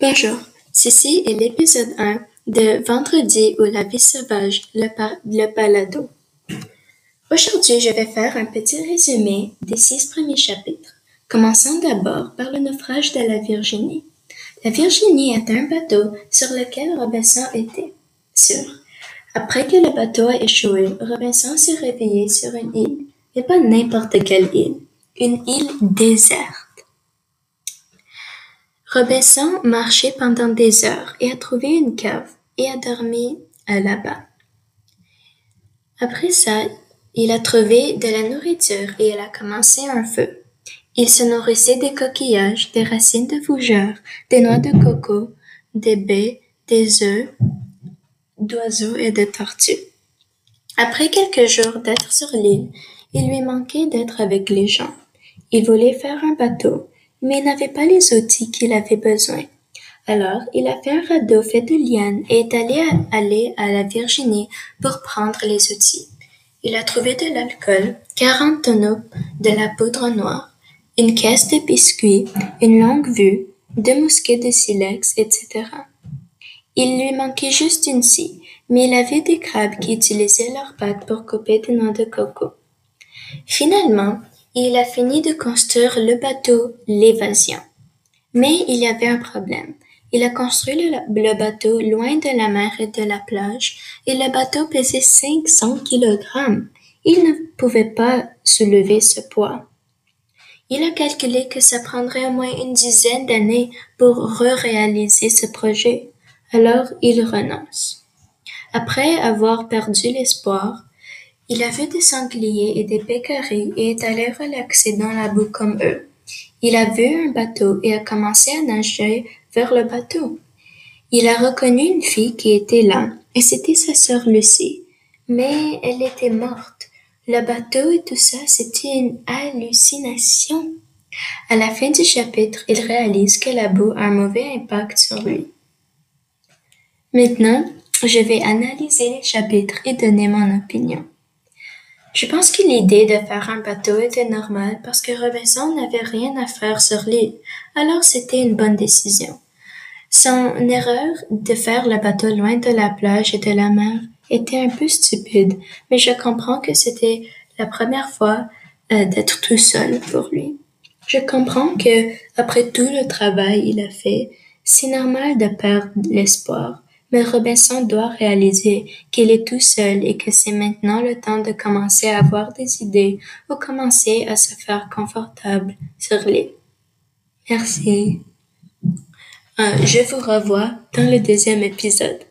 Bonjour, ceci est l'épisode 1 de Vendredi ou la vie sauvage, le, le. Aujourd'hui, je vais faire un petit résumé des six premiers chapitres, commençant d'abord par le naufrage de la Virginie. La Virginie est un bateau sur lequel Robinson était. Sûr. Après que le bateau a échoué, Robinson s'est réveillé sur une île, et pas n'importe quelle île, une île déserte. Robinson marchait pendant des heures et a trouvé une cave et a dormi là-bas. Après ça, il a trouvé de la nourriture et il a commencé un feu. Il se nourrissait des coquillages, des racines de fougères, des noix de coco, des baies, des œufs, d'oiseaux et de tortues. Après quelques jours d'être sur l'île, il lui manquait d'être avec les gens. Il voulait faire un bateau mais n'avait pas les outils qu'il avait besoin. Alors, il a fait un radeau fait de lianes et est allé à, à la Virginie pour prendre les outils. Il a trouvé de l'alcool, quarante tonneaux de la poudre noire, une caisse de biscuits, une longue vue, deux mousquets de silex, etc. Il lui manquait juste une scie, mais il avait des crabes qui utilisaient leurs pattes pour couper des noix de coco. Finalement, il a fini de construire le bateau L'Évasion. Mais il y avait un problème. Il a construit le, bateau loin de la mer et de la plage, et le bateau pesait 500 kilogrammes. Il ne pouvait pas soulever ce poids. Il a calculé que ça prendrait au moins une dizaine d'années pour re-réaliser ce projet. Alors il renonce. Après avoir perdu l'espoir, il a vu des sangliers et des pécaris et est allé relaxer dans la boue comme eux. Il a vu un bateau et a commencé à nager vers le bateau. Il a reconnu une fille qui était là, et c'était sa sœur Lucie. Mais elle était morte. Le bateau et tout ça, c'était une hallucination. À la fin du chapitre, il réalise que la boue a un mauvais impact sur lui. Maintenant, je vais analyser les chapitres et donner mon opinion. Je pense que l'idée de faire un bateau était normale parce que Robinson n'avait rien à faire sur l'île, alors c'était une bonne décision. Son erreur de faire le bateau loin de la plage et de la mer était un peu stupide, mais je comprends que c'était la première fois euh, d'être tout seul pour lui. Je comprends que, après tout le travail il a fait, c'est normal de perdre l'espoir, mais Robinson doit réaliser qu'il est tout seul et que c'est maintenant le temps de commencer à avoir des idées ou commencer à se faire confortable sur l'île. Merci. Euh, je vous revois dans le deuxième épisode.